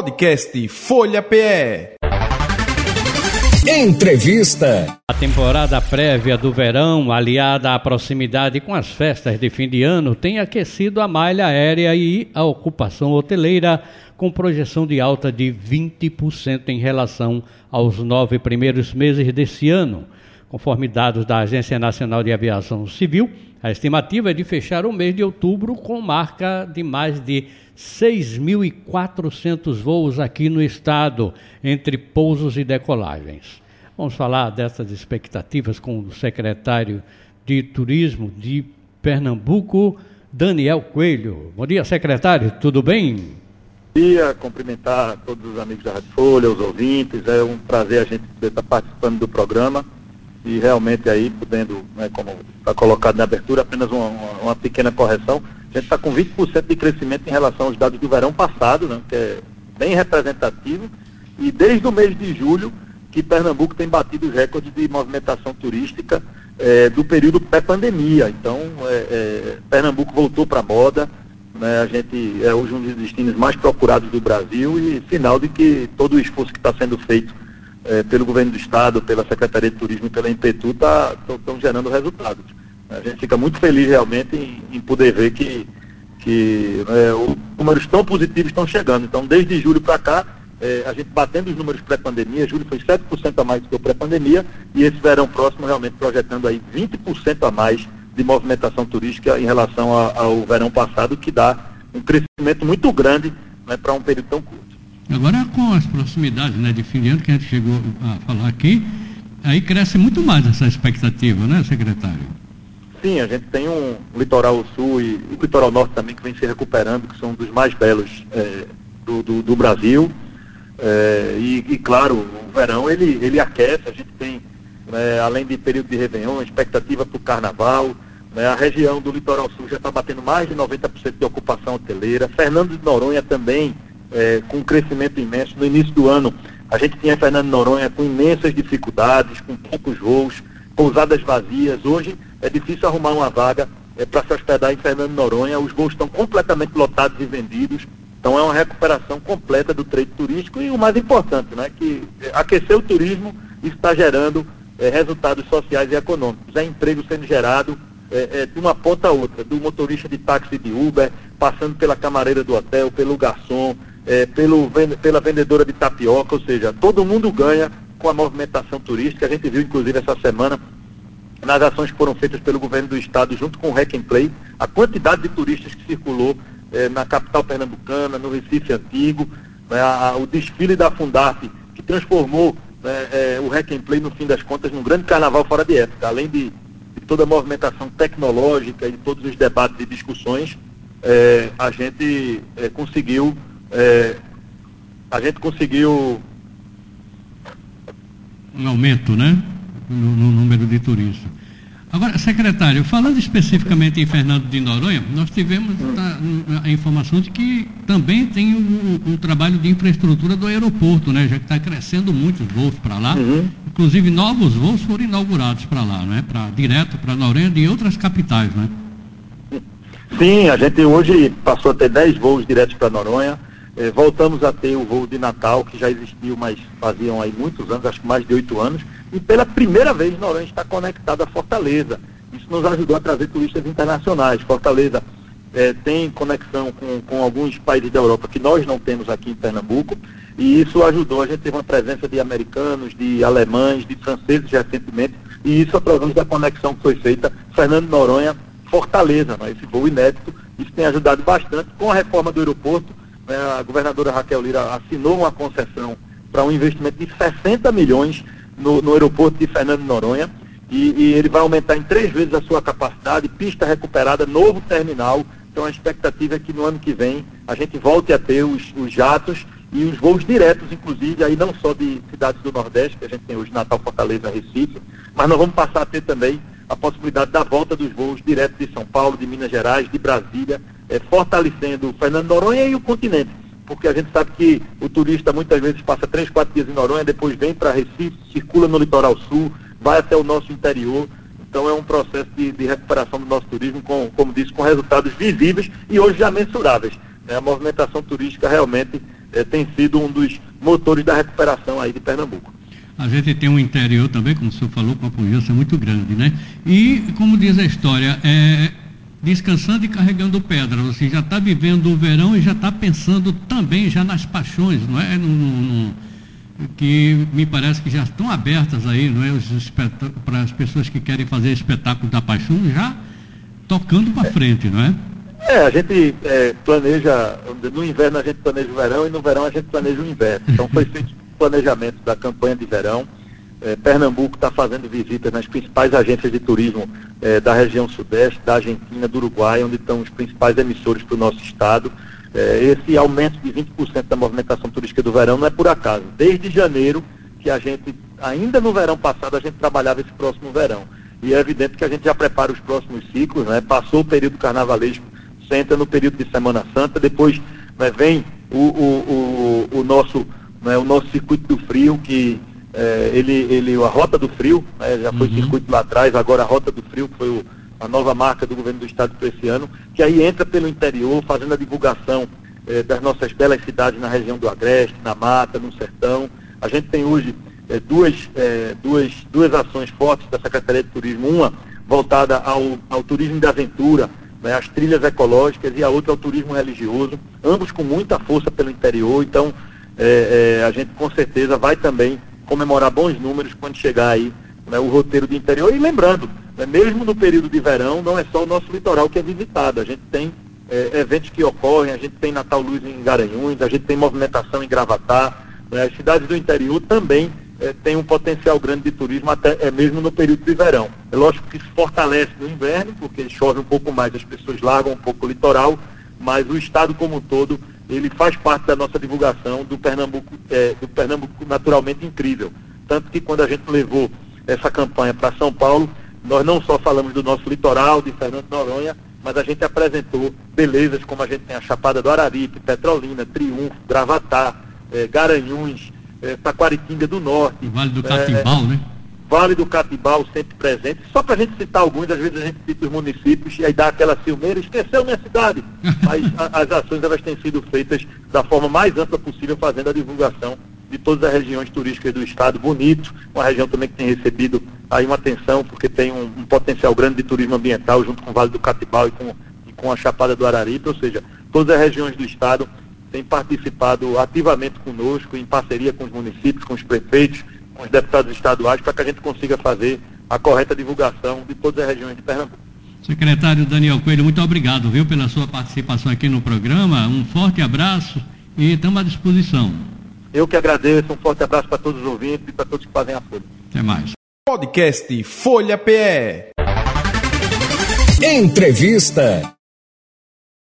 Podcast Folha PE. Entrevista. A temporada prévia do verão, aliada à proximidade com as festas de fim de ano, tem aquecido a malha aérea e a ocupação hoteleira, com projeção de alta de 20% em relação aos nove primeiros meses desse ano. Conforme dados da Agência Nacional de Aviação Civil, a estimativa é de fechar o mês de outubro com marca de mais de 6.400 voos aqui no estado, entre pousos e decolagens. Vamos falar dessas expectativas com o secretário de Turismo de Pernambuco, Daniel Coelho. Bom dia, secretário, tudo bem? Bom dia, cumprimentar todos os amigos da Rádio Folha, os ouvintes. É um prazer a gente estar participando do programa e realmente aí podendo, né, como está colocado na abertura, apenas uma, uma pequena correção. A gente está com 20% de crescimento em relação aos dados do verão passado, né, que é bem representativo, e desde o mês de julho que Pernambuco tem batido os recordes de movimentação turística é, do período pré-pandemia. Então, é, é, Pernambuco voltou para a moda, né, a gente é hoje um dos destinos mais procurados do Brasil e sinal de que todo o esforço que está sendo feito é, pelo governo do estado, pela Secretaria de Turismo e pela Impetu estão tá, gerando resultados. A gente fica muito feliz realmente em, em poder ver que, que é, os números tão positivos estão chegando. Então, desde julho para cá, é, a gente batendo os números pré-pandemia, julho foi 7% a mais do que o pré-pandemia, e esse verão próximo realmente projetando aí 20% a mais de movimentação turística em relação a, ao verão passado, que dá um crescimento muito grande né, para um período tão curto. Agora, com as proximidades né, de fim de ano que a gente chegou a falar aqui, aí cresce muito mais essa expectativa, né, secretário? Sim, a gente tem um litoral sul e o litoral norte também que vem se recuperando, que são dos mais belos é, do, do, do, Brasil. É, e, e, claro, o verão ele, ele aquece, a gente tem, né, além de período de Réveillon, expectativa para o carnaval. Né, a região do litoral sul já está batendo mais de 90% de ocupação hoteleira. Fernando de Noronha também é, com um crescimento imenso. No início do ano, a gente tinha Fernando Noronha com imensas dificuldades, com poucos voos, pousadas vazias. Hoje é difícil arrumar uma vaga é, para se hospedar em Fernando Noronha. Os voos estão completamente lotados e vendidos. Então é uma recuperação completa do trade turístico e o mais importante, né, que aquecer o turismo está gerando é, resultados sociais e econômicos. É emprego sendo gerado é, é, de uma ponta a outra, do motorista de táxi de Uber, passando pela camareira do hotel, pelo garçom, é, pelo, pela vendedora de tapioca, ou seja, todo mundo ganha com a movimentação turística. A gente viu, inclusive, essa semana, nas ações que foram feitas pelo governo do estado, junto com o Hack and Play, a quantidade de turistas que circulou é, na capital pernambucana, no Recife Antigo, né, a, o desfile da Fundap, que transformou né, é, o Hack and Play, no fim das contas, num grande carnaval fora de época. Além de, de toda a movimentação tecnológica e todos os debates e discussões, é, a gente conseguiu é, a gente conseguiu. Um aumento, né? No, no número de turistas. Agora, secretário, falando especificamente em Fernando de Noronha, nós tivemos a, a informação de que também tem um, um, trabalho de infraestrutura do aeroporto, né? Já que está crescendo muitos voos para lá. Uhum. Inclusive novos voos foram inaugurados para lá, né? Pra, direto para Noronha de outras capitais, né? Sim, a gente hoje passou a ter 10 voos diretos para Noronha. É, voltamos a ter o voo de Natal, que já existiu, mas faziam aí muitos anos, acho que mais de oito anos, e pela primeira vez Noronha está conectado a Fortaleza. Isso nos ajudou a trazer turistas internacionais. Fortaleza é, tem conexão com, com alguns países da Europa que nós não temos aqui em Pernambuco, e isso ajudou. A gente teve uma presença de americanos, de alemães, de franceses recentemente, e isso através da conexão que foi feita Fernando Noronha, Fortaleza, né, esse voo inédito. Isso tem ajudado bastante. Com a reforma do aeroporto, a governadora Raquel Lira assinou uma concessão para um investimento de 60 milhões no, no aeroporto de Fernando Noronha e, e, ele vai aumentar em três vezes a sua capacidade, pista recuperada, novo terminal. Então a expectativa é que no ano que vem a gente volte a ter os, os jatos e os voos diretos, inclusive, aí não só de cidades do Nordeste, que a gente tem hoje Natal, Fortaleza, Recife, mas nós vamos passar a ter também a possibilidade da volta dos voos diretos de São Paulo, de Minas Gerais, de Brasília, é, fortalecendo Fernando Noronha e o continente. Porque a gente sabe que o turista muitas vezes passa três, quatro dias em Noronha, depois vem para Recife, circula no litoral sul, vai até o nosso interior. Então é um processo de, de recuperação do nosso turismo, com, como disse, com resultados visíveis e hoje já mensuráveis. Né? A movimentação turística realmente é, tem sido um dos motores da recuperação aí de Pernambuco. A gente tem um interior também, como o senhor falou, com a pujança muito grande, né? E, como diz a história, é, descansando e carregando pedra. Você já está vivendo o verão e já está pensando também já nas paixões, não é? No, no, que me parece que já estão abertas aí, não é? Para as pessoas que querem fazer espetáculo da paixão já tocando para frente, não é? É, a gente é, planeja, no inverno a gente planeja o verão e no verão a gente planeja o inverno. Então foi feito planejamento da campanha de verão. É, Pernambuco está fazendo visitas nas principais agências de turismo é, da região sudeste, da Argentina, do Uruguai, onde estão os principais emissores para o nosso estado. É, esse aumento de 20% da movimentação turística do verão não é por acaso. Desde janeiro, que a gente, ainda no verão passado, a gente trabalhava esse próximo verão. E é evidente que a gente já prepara os próximos ciclos, né? Passou o período carnavalesco entra no período de Semana Santa, depois né, vem o, o, o, o nosso, né, o nosso circuito do frio, que é, ele, ele, a Rota do Frio, né, já foi uhum. circuito lá atrás, agora a Rota do Frio, que foi o, a nova marca do governo do estado para esse ano, que aí entra pelo interior, fazendo a divulgação é, das nossas belas cidades na região do Agreste, na Mata, no Sertão. A gente tem hoje é, duas, é, duas, duas ações fortes da Secretaria de Turismo, uma voltada ao, ao turismo de aventura, né, as trilhas ecológicas e a outra é o turismo religioso, ambos com muita força pelo interior, então a gente com certeza vai também comemorar bons números quando chegar aí né, o roteiro do interior. E lembrando, né, mesmo no período de verão, não é só o nosso litoral que é visitado, a gente tem é, eventos que ocorrem, a gente tem Natal Luz em Garanhuns, a gente tem movimentação em Gravatá, né, as cidades do interior também é, tem um potencial grande de turismo até é mesmo no período de verão. É lógico que se fortalece no inverno, porque chove um pouco mais, as pessoas largam um pouco o litoral, mas o estado como um todo, ele faz parte da nossa divulgação do Pernambuco, é, do Pernambuco naturalmente incrível. Tanto que quando a gente levou essa campanha para São Paulo, nós não só falamos do nosso litoral, de Fernando Noronha, mas a gente apresentou belezas como a gente tem a Chapada do Araripe, Petrolina, Triunfo, Gravatá, é, Garanhuns, é, Taquaritinga do Norte. Vale do Catimbau, é, né? Vale do Catibau sempre presente. Só para a gente citar alguns, às vezes a gente cita os municípios e aí dá aquela ciumeira, esqueceu minha cidade. Mas a, as ações elas têm sido feitas da forma mais ampla possível, fazendo a divulgação de todas as regiões turísticas do estado, bonito, uma região também que tem recebido aí uma atenção, porque tem um, um potencial grande de turismo ambiental junto com o Vale do Catibau e com, e com a Chapada do Araripe, ou seja, todas as regiões do estado tem participado ativamente conosco, em parceria com os municípios, com os prefeitos, com os deputados estaduais, para que a gente consiga fazer a correta divulgação de todas as regiões de Pernambuco. Secretário Daniel Coelho, muito obrigado, viu, pela sua participação aqui no programa. Um forte abraço e estamos à disposição. Eu que agradeço, um forte abraço para todos os ouvintes e para todos que fazem a Folha. Até mais. Podcast Folha PE. Entrevista.